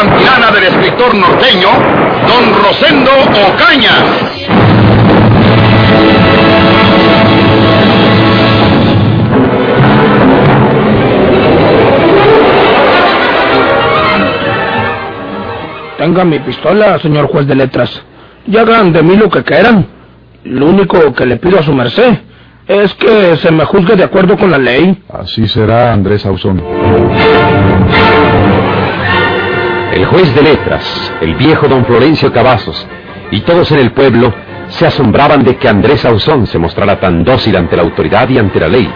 Campilana del escritor norteño, Don Rosendo Ocaña. Tenga mi pistola, señor juez de letras. Y hagan de mí lo que quieran. Lo único que le pido a su merced es que se me juzgue de acuerdo con la ley. Así será, Andrés Ausón. El juez de letras, el viejo don Florencio Cavazos, y todos en el pueblo se asombraban de que Andrés Ausón se mostrara tan dócil ante la autoridad y ante la ley.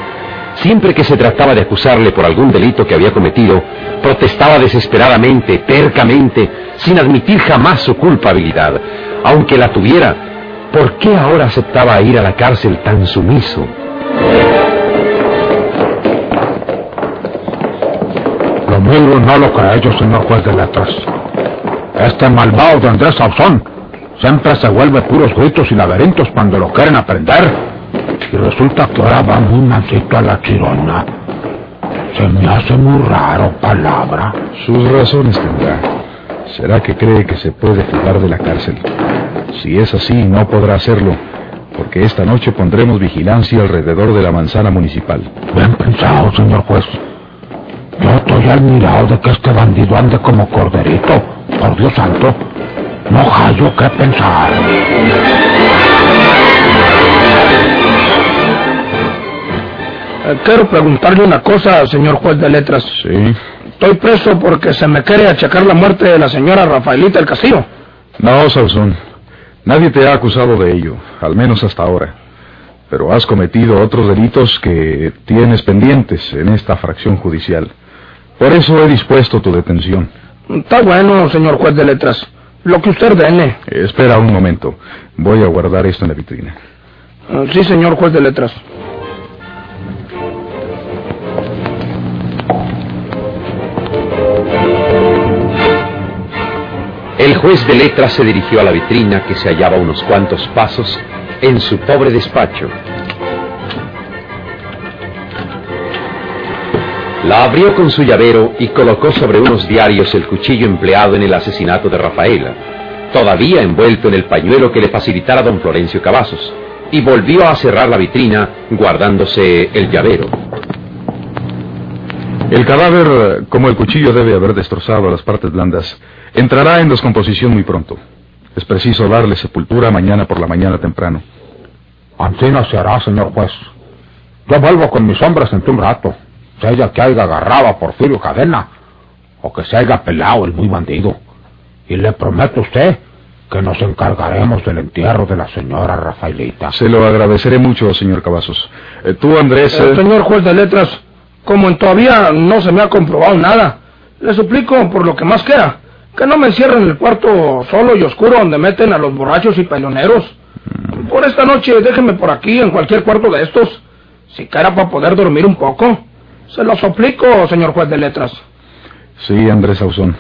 Siempre que se trataba de acusarle por algún delito que había cometido, protestaba desesperadamente, tercamente, sin admitir jamás su culpabilidad. Aunque la tuviera, ¿por qué ahora aceptaba ir a la cárcel tan sumiso? Mismo no lo creo yo, señor juez de letras. Este malvado de Andrés Sauzón siempre se vuelve puros gritos y laberintos cuando lo quieren aprender. Y resulta que ahora va muy mansito a la chirona. Se me hace muy raro, palabra. Sus razones tendrá. ¿Será que cree que se puede fugar de la cárcel? Si es así, no podrá hacerlo, porque esta noche pondremos vigilancia alrededor de la manzana municipal. Bien pensado, señor juez. Yo estoy admirado de que este bandido ande como corderito. Por Dios santo, no hallo qué pensar. Eh, quiero preguntarle una cosa, señor juez de letras. Sí. Estoy preso porque se me quiere achacar la muerte de la señora Rafaelita del Castillo. No, Sauzón. Nadie te ha acusado de ello, al menos hasta ahora. Pero has cometido otros delitos que tienes pendientes en esta fracción judicial. Por eso he dispuesto tu detención. Está bueno, señor juez de letras. Lo que usted ordene. Espera un momento. Voy a guardar esto en la vitrina. Eh, Sí, señor juez de letras. El juez de letras se dirigió a la vitrina que se hallaba a unos cuantos pasos en su pobre despacho. La abrió con su llavero y colocó sobre unos diarios el cuchillo empleado en el asesinato de Rafaela, todavía envuelto en el pañuelo que le facilitara don Florencio Cavazos, y volvió a cerrar la vitrina guardándose el llavero. El cadáver, como el cuchillo debe haber destrozado las partes blandas, entrará en descomposición muy pronto. Es preciso darle sepultura mañana por la mañana temprano. Así no se hará, señor juez. Yo vuelvo con mis hombres en un rato. Sea que haya agarrado a Porfirio Cadena o que se haya pelado el muy bandido. Y le prometo a usted que nos encargaremos del entierro de la señora Rafaelita. Se lo agradeceré mucho, señor Cavazos. Eh, tú, Andrés... Eh, eh, señor juez de letras, como en todavía no se me ha comprobado nada, le suplico por lo que más quiera, que no me encierren en el cuarto solo y oscuro donde meten a los borrachos y peleoneros. Por esta noche déjeme por aquí, en cualquier cuarto de estos, si quiera para poder dormir un poco. Se lo suplico, señor juez de letras. Sí, Andrés Ausón.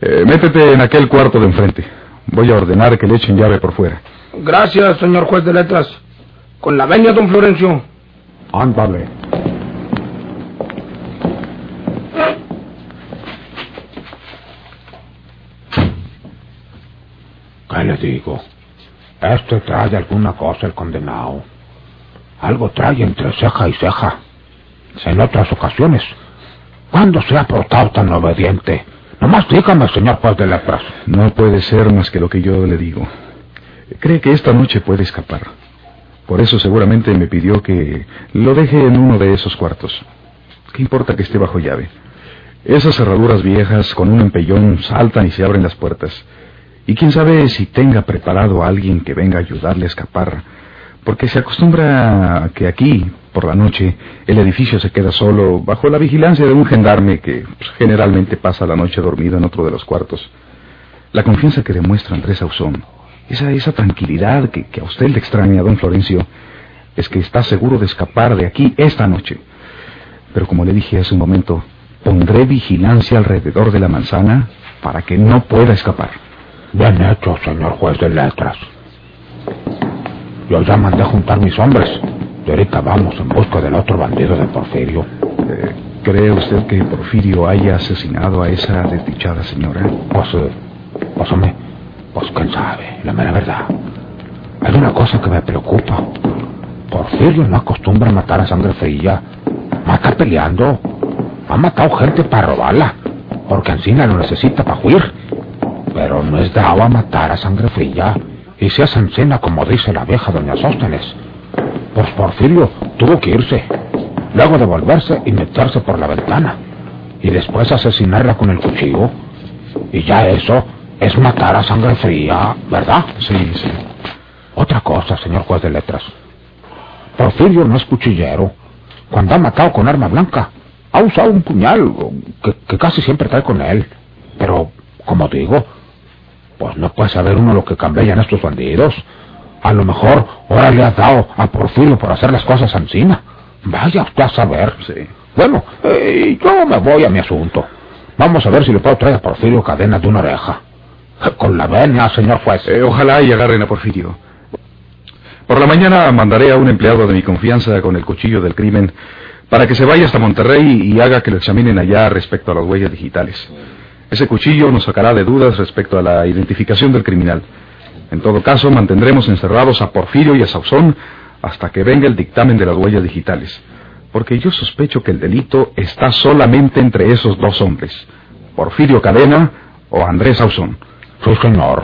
Eh, métete en aquel cuarto de enfrente. Voy a ordenar que le echen llave por fuera. Gracias, señor juez de letras. Con la venia, don Florencio. Ándale. ¿Qué le digo? Este trae alguna cosa el condenado. Algo trae entre ceja y ceja. En otras ocasiones. ¿Cuándo se ha portado tan obediente? Nomás dígame, señor juez de letras. No puede ser más que lo que yo le digo. Cree que esta noche puede escapar. Por eso seguramente me pidió que lo deje en uno de esos cuartos. ¿Qué importa que esté bajo llave? Esas cerraduras viejas con un empellón saltan y se abren las puertas. Y quién sabe si tenga preparado a alguien que venga a ayudarle a escapar. Porque se acostumbra a que aquí, por la noche, el edificio se queda solo bajo la vigilancia de un gendarme que pues, generalmente pasa la noche dormido en otro de los cuartos. La confianza que demuestra Andrés Ausón esa, esa tranquilidad que, que a usted le extraña, don Florencio, es que está seguro de escapar de aquí esta noche. Pero como le dije hace un momento, pondré vigilancia alrededor de la manzana para que no pueda escapar. Bien hecho, señor juez de letras. Yo ya mandé juntar mis hombres. Y ahorita vamos en busca del otro bandido de Porfirio. Eh, ¿Cree usted que Porfirio haya asesinado a esa desdichada señora? Pues, eh, pues, hombre, pues quién sabe, la mera verdad. Hay una cosa que me preocupa. Porfirio no acostumbra a matar a sangre fría. Mata peleando. Ha matado gente para robarla, porque Encina lo necesita para huir. Pero no es dado a matar a sangre fría. Y se hace encina como dice la vieja doña Sóstenes. Pues Porfirio tuvo que irse. Luego devolverse y meterse por la ventana. Y después asesinarla con el cuchillo. Y ya eso es matar a sangre fría, ¿verdad? Sí, sí. Otra cosa, señor juez de letras. Porfirio no es cuchillero. Cuando ha matado con arma blanca, ha usado un puñal que, que casi siempre trae con él. Pero, como digo, pues no puede saber uno lo que cambian estos bandidos. A lo mejor ahora le ha dado a Porfirio por hacer las cosas encima. Vaya usted a saber. Sí. Bueno, eh, yo me voy a mi asunto. Vamos a ver si le puedo traer a Porfirio cadenas de una oreja. Con la venia, señor juez. Eh, ojalá y agarren a Porfirio. Por la mañana mandaré a un empleado de mi confianza con el cuchillo del crimen para que se vaya hasta Monterrey y haga que lo examinen allá respecto a las huellas digitales. Ese cuchillo nos sacará de dudas respecto a la identificación del criminal. En todo caso, mantendremos encerrados a Porfirio y a Sauzón hasta que venga el dictamen de las huellas digitales. Porque yo sospecho que el delito está solamente entre esos dos hombres, Porfirio Cadena o Andrés Sauzón. Sí, señor.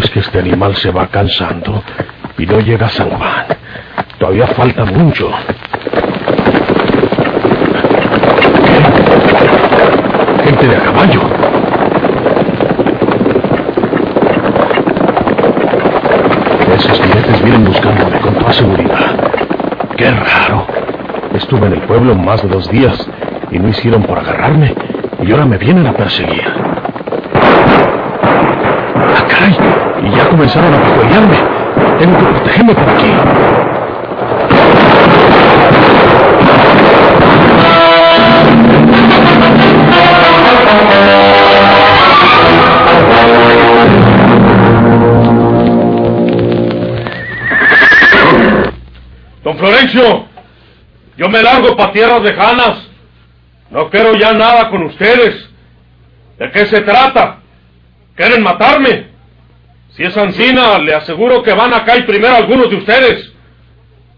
Es que este animal se va cansando y no llega a San Juan. Todavía falta mucho. Gente de a caballo. Esos jinetes vienen buscándome con toda seguridad. Qué raro. Estuve en el pueblo más de dos días y no hicieron por agarrarme y ahora me vienen a perseguir. ¡Ah, caray! Y ya comenzaron a patrullarme. Tengo que protegerme por aquí. Don Florencio, yo me largo para tierras lejanas. No quiero ya nada con ustedes. ¿De qué se trata? ¿Quieren matarme? Si es Ancina, le aseguro que van a caer primero algunos de ustedes.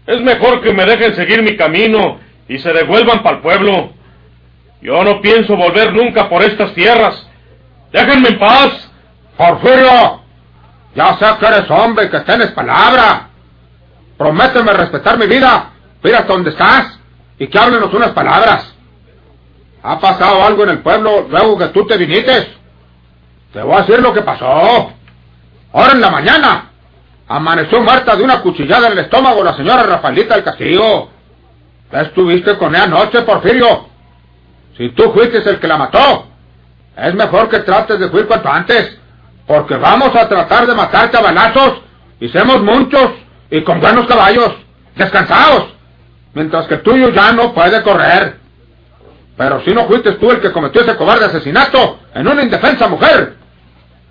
Es mejor que me dejen seguir mi camino y se devuelvan para el pueblo. Yo no pienso volver nunca por estas tierras. Déjenme en paz. Porfirio, ya sé que eres hombre que tienes palabra. Prométeme respetar mi vida. Mira hasta dónde estás y que háblenos unas palabras. ¿Ha pasado algo en el pueblo luego que tú te viniste? Te voy a decir lo que pasó. Ahora en la mañana amaneció muerta de una cuchillada en el estómago la señora Rafaelita del Castillo. ¿Qué estuviste con ella anoche, Porfirio? Si tú fuiste el que la mató, es mejor que trates de fuir cuanto antes, porque vamos a tratar de matarte a balazos y somos muchos y con buenos caballos, descansados, mientras que el tuyo ya no puede correr. Pero si no fuiste tú el que cometió ese cobarde asesinato en una indefensa mujer,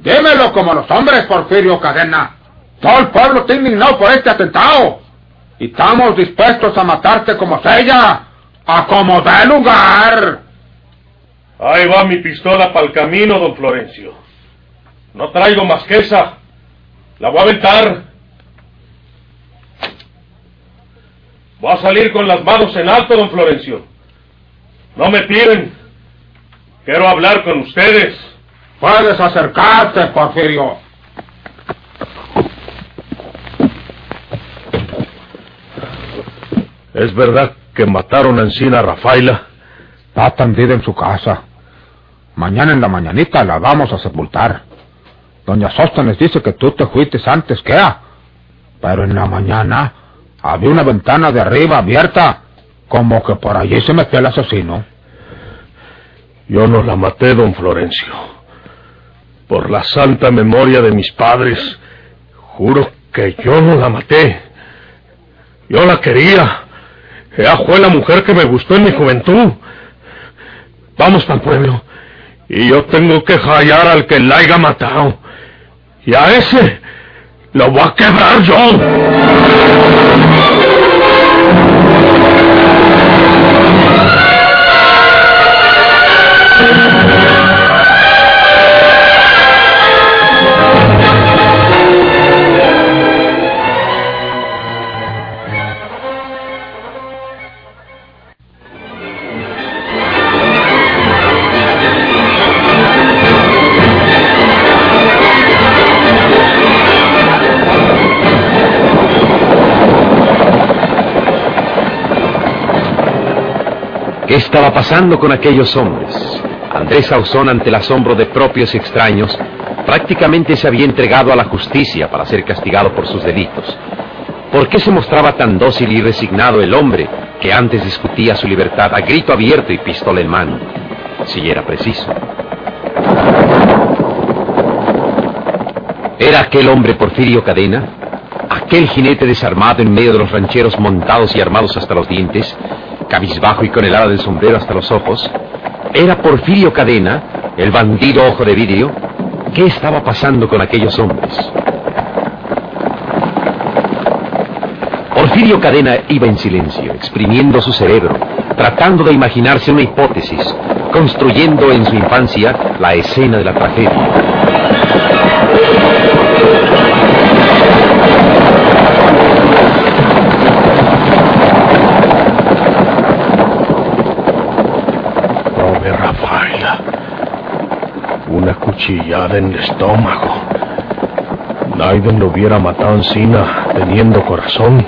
dímelo como los hombres, Porfirio Cadena. Todo el pueblo está indignado por este atentado. Y estamos dispuestos a matarte como ella, a como dé lugar. Ahí va mi pistola para el camino, don Florencio. No traigo más que esa. La voy a aventar. Voy a salir con las manos en alto, don Florencio. No me tiren. Quiero hablar con ustedes. Puedes acercarte, Porfirio. ¿Es verdad que mataron a Encina Rafaela? Está tendida en su casa. Mañana en la mañanita la vamos a sepultar. Doña Sóstenes dice que tú te fuiste antes que ella. Pero en la mañana había una ventana de arriba abierta, como que por allí se metió el asesino. Yo no la maté, don Florencio. Por la santa memoria de mis padres, juro que yo no la maté. Yo la quería. Ella fue la mujer que me gustó en mi juventud. Vamos el pueblo. Y yo tengo que hallar al que la haya matado. Y a ese lo voy a quebrar yo. ¿Qué estaba pasando con aquellos hombres? Andrés Ausón, ante el asombro de propios y extraños, prácticamente se había entregado a la justicia para ser castigado por sus delitos. ¿Por qué se mostraba tan dócil y resignado el hombre que antes discutía su libertad a grito abierto y pistola en mano? Si era preciso. ¿Era aquel hombre Porfirio Cadena? ¿Aquel jinete desarmado en medio de los rancheros montados y armados hasta los dientes? Cabizbajo y con el ala del sombrero hasta los ojos, era Porfirio Cadena, el bandido ojo de vidrio. ¿Qué estaba pasando con aquellos hombres? Porfirio Cadena iba en silencio, exprimiendo su cerebro, tratando de imaginarse una hipótesis, construyendo en su infancia la escena de la tragedia. Una cuchillada en el estómago. Naiden lo hubiera matado encima teniendo corazón.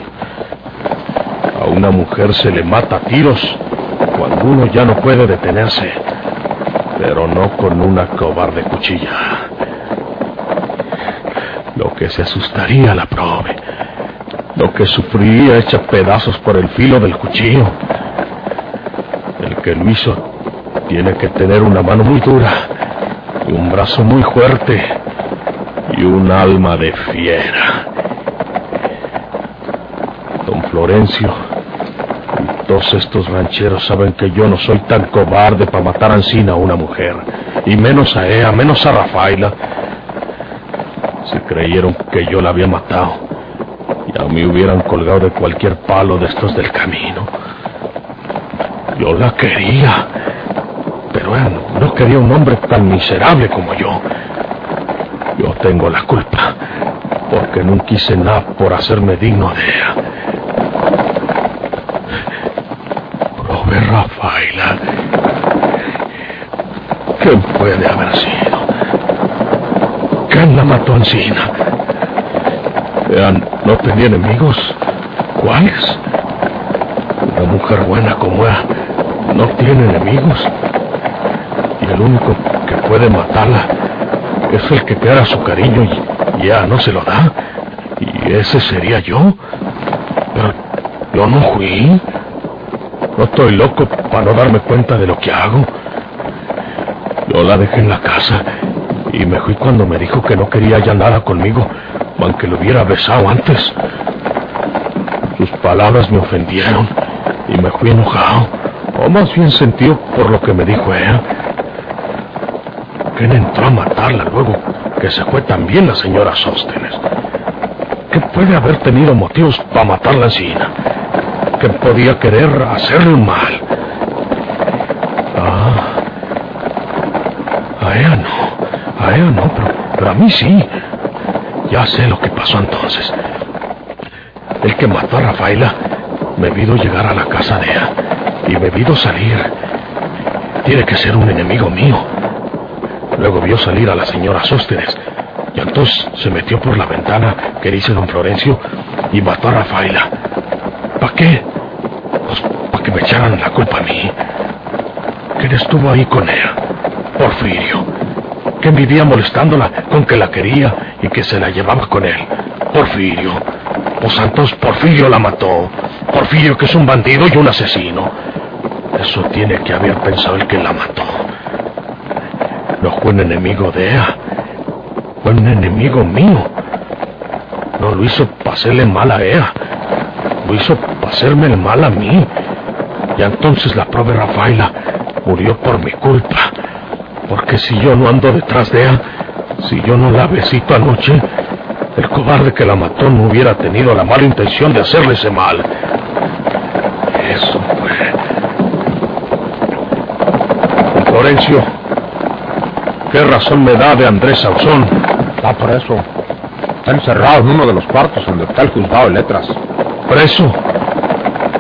A una mujer se le mata a tiros cuando uno ya no puede detenerse. Pero no con una cobarde cuchilla. Lo que se asustaría la prove. Lo que sufriría hecha pedazos por el filo del cuchillo. El que lo hizo tiene que tener una mano muy dura un brazo muy fuerte y un alma de fiera. Don Florencio y todos estos rancheros saben que yo no soy tan cobarde para matar a a una mujer, y menos a ella, menos a Rafaela. Si creyeron que yo la había matado, ya me hubieran colgado de cualquier palo de estos del camino. Yo la quería, pero él no quería un hombre tan miserable como yo. Yo tengo la culpa, porque no quise nada por hacerme digno de ella. Prove Rafaela. ¿Quién puede haber sido? ¿Quién la mató encina? Ella no tenía enemigos. ¿Cuáles? Una mujer buena como ella no tiene enemigos. Y el único que puede matarla es el que quiera su cariño y ya no se lo da. Y ese sería yo. Pero yo no fui. No estoy loco para no darme cuenta de lo que hago. Yo la dejé en la casa y me fui cuando me dijo que no quería ya nada conmigo, aunque lo hubiera besado antes. Sus palabras me ofendieron y me fui enojado, o más bien sentido por lo que me dijo ella. ¿Quién entró a matarla luego que se fue también la señora Sóstenes? ¿Qué puede haber tenido motivos para matarla encina? ¿Quién podía querer hacerle un mal? Ah, a ella no, a ella no, pero, pero a mí sí. Ya sé lo que pasó entonces. El que mató a Rafaela me vio llegar a la casa de ella y me vio salir. tiene que ser un enemigo mío. Luego vio salir a la señora Sóstenes. Y entonces se metió por la ventana que dice don Florencio y mató a Rafaela. ¿Para qué? Pues para que me echaran la culpa a mí. ¿Quién estuvo ahí con ella? Porfirio. Que vivía molestándola con que la quería y que se la llevaba con él. Porfirio. Pues Santos Porfirio la mató. Porfirio que es un bandido y un asesino. Eso tiene que haber pensado el que la mató. No fue un enemigo de ella. Fue un enemigo mío. No lo hizo para hacerle mal a ella. Lo hizo para hacerme el mal a mí. Y entonces la pobre Rafaela murió por mi culpa. Porque si yo no ando detrás de ella, si yo no la besito anoche, el cobarde que la mató no hubiera tenido la mala intención de hacerle ese mal. Eso fue. Florencio, ¿qué razón me da de Andrés Sauzón? Está preso. Está encerrado en uno de los cuartos donde está el juzgado de letras. ¿Preso?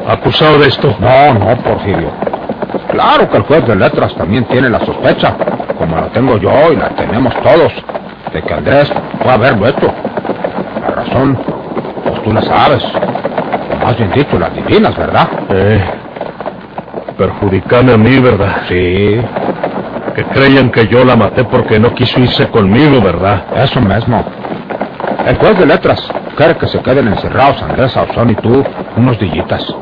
¿Acusado de esto? No, no, Porfirio. Claro que el juez de letras también tiene la sospecha, como la tengo yo y la tenemos todos, de que Andrés fue a haberlo hecho. La razón, pues tú la sabes. O más bien dicho, la adivinas, ¿verdad? Eh, perjudicarme a mí, ¿verdad? Sí, Que creían que yo la maté porque no quiso irse conmigo, ¿verdad? eso mismo. El juez de letras quiere que se queden encerrados Andrés Sauzón y tú unos dillitas.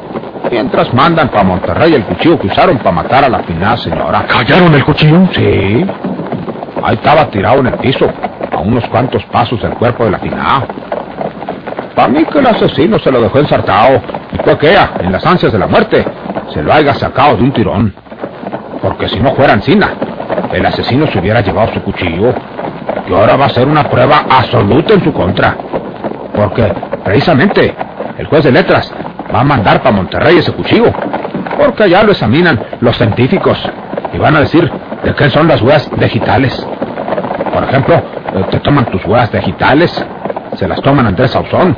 Mientras mandan para Monterrey el cuchillo que usaron para matar a la finada señora. ¿Callaron el cuchillo? Sí. Ahí estaba tirado en el piso, a unos cuantos pasos del cuerpo de la finada. Para mí que el asesino se lo dejó ensartado y fue que ella, en las ansias de la muerte, se lo haya sacado de un tirón. Porque si no fuera encina, el asesino se hubiera llevado su cuchillo. Y ahora va a ser una prueba absoluta en su contra. Porque, precisamente, el juez de letras va a mandar para Monterrey ese cuchillo. Porque allá lo examinan los científicos y van a decir de qué son las huellas digitales. Por ejemplo, eh, te toman tus huellas digitales, se las toman Andrés Sauzón,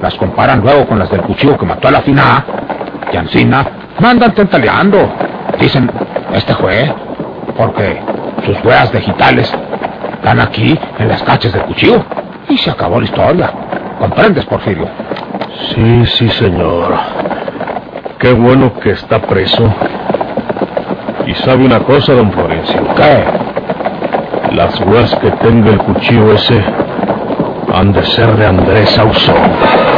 las comparan luego con las del cuchillo que mató a la fina y Ancina mandan tentaleando. Dicen, este fue, porque sus huellas digitales están aquí en las cachas del cuchillo. Y se acabó la historia. ¿Comprendes, Porfirio? Sí, sí, señor. Qué bueno que está preso. Y sabe una cosa, don Florencio. ¿Qué? Las huellas que tenga el cuchillo ese han de ser de Andrés Sauzón.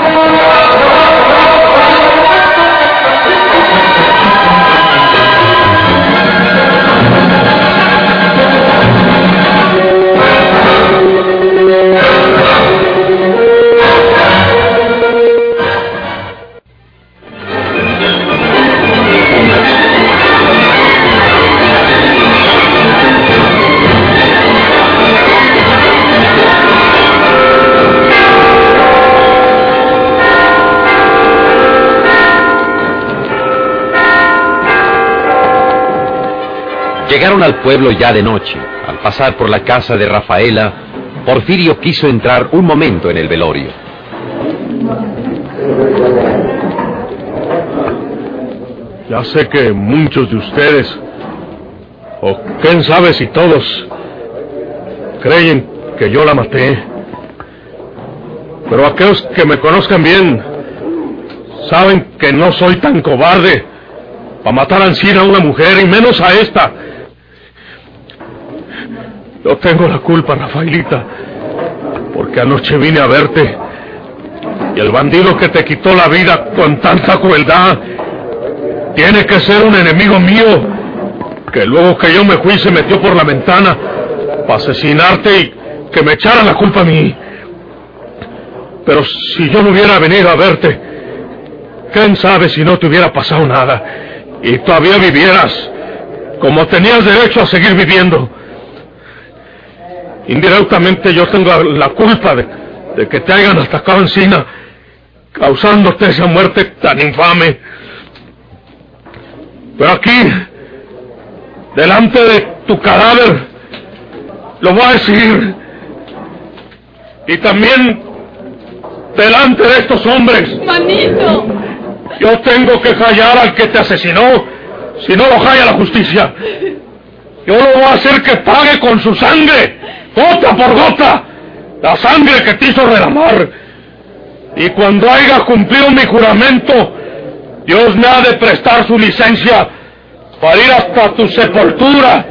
Llegaron al pueblo ya de noche. Al pasar por la casa de Rafaela, Porfirio quiso entrar un momento en el velorio. Ya sé que muchos de ustedes, o quién sabe si todos, creen que yo la maté. Pero aquellos que me conozcan bien saben que no soy tan cobarde para matar ansí a una mujer y menos a esta. Yo tengo la culpa, Rafaelita, porque anoche vine a verte y el bandido que te quitó la vida con tanta crueldad tiene que ser un enemigo mío que luego que yo me fui se metió por la ventana para asesinarte y que me echara la culpa a mí. Pero si yo no hubiera venido a verte, quién sabe si no te hubiera pasado nada y todavía vivieras como tenías derecho a seguir viviendo. Indirectamente yo tengo la culpa de, de que te hayan atacado encima, causándote esa muerte tan infame. Pero aquí, delante de tu cadáver, lo voy a decir. Y también delante de estos hombres. Manito. Yo tengo que callar al que te asesinó, si no lo calla la justicia. yo lo voy a hacer que pague con su sangre, gota por gota, la sangre que te hizo derramar. Y cuando haya cumplido mi juramento, Dios me ha de prestar su licencia para ir hasta tu sepultura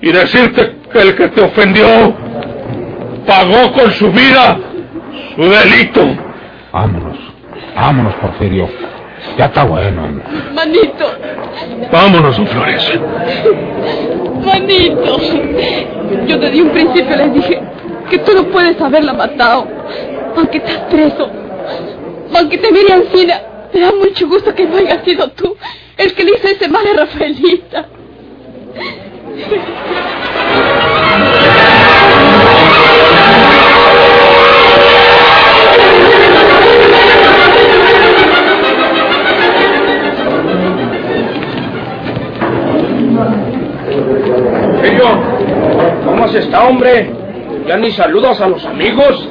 y decirte que el que te ofendió pagó con su vida su delito. Vámonos, vámonos, Porfirio. Ya está bueno. Manito, Vámonos, don Manito. Yo desde un principio les dije que tú no puedes haberla matado. Aunque estás preso. Aunque te mire Ancina. Me da mucho gusto que no hayas sido tú el que le hizo ese mal a Rafaelita. ¿Cómo has estado, hombre? Ya ni saludas a los amigos.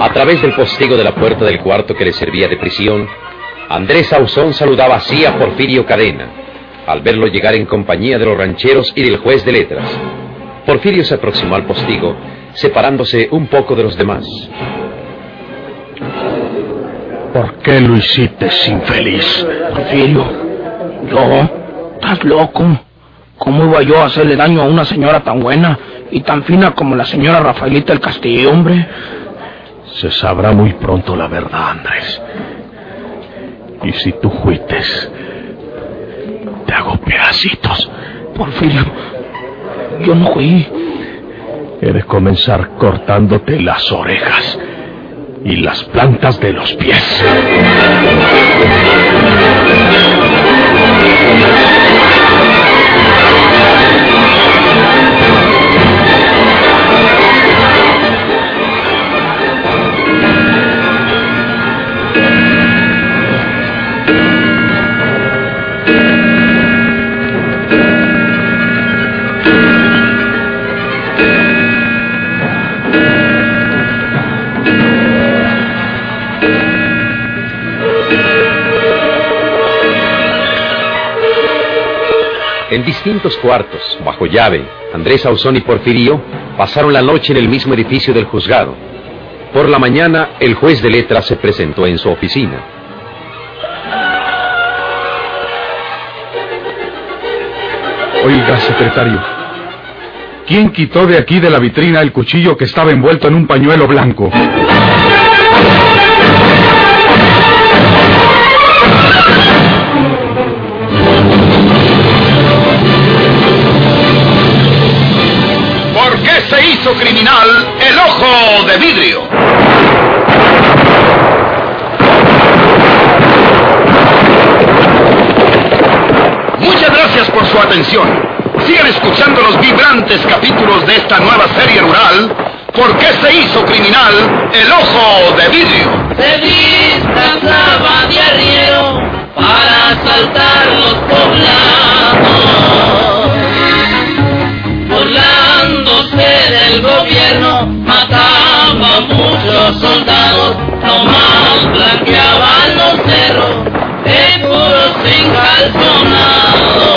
A través del postigo de la puerta del cuarto que le servía de prisión, Andrés Ausón saludaba así a Porfirio Cadena, al verlo llegar en compañía de los rancheros y del juez de letras. Porfirio se aproximó al postigo, separándose un poco de los demás. ¿Por qué lo hiciste, infeliz? Porfirio, ¿yo? ¿Estás loco? ¿Cómo iba yo a hacerle daño a una señora tan buena y tan fina como la señora Rafaelita del Castillo, hombre? Se sabrá muy pronto la verdad, Andrés. Y si tú fuites, te hago pedacitos. Porfirio, yo no fui. He de comenzar cortándote las orejas y las plantas de los pies. Amen. Distintos cuartos, bajo llave, Andrés Ausón y Porfirio pasaron la noche en el mismo edificio del juzgado. Por la mañana, el juez de letras se presentó en su oficina. Oiga, secretario. ¿Quién quitó de aquí de la vitrina el cuchillo que estaba envuelto en un pañuelo blanco? Se hizo criminal el ojo de vidrio? Muchas gracias por su atención. Sigan escuchando los vibrantes capítulos de esta nueva serie rural. ¿Por qué se hizo criminal el ojo de vidrio? se disfrazaba de arriero para asaltar los poblados. Burlándose del gobierno, mataba a muchos soldados, nomás blanqueaban los cerros de puros encalzonados.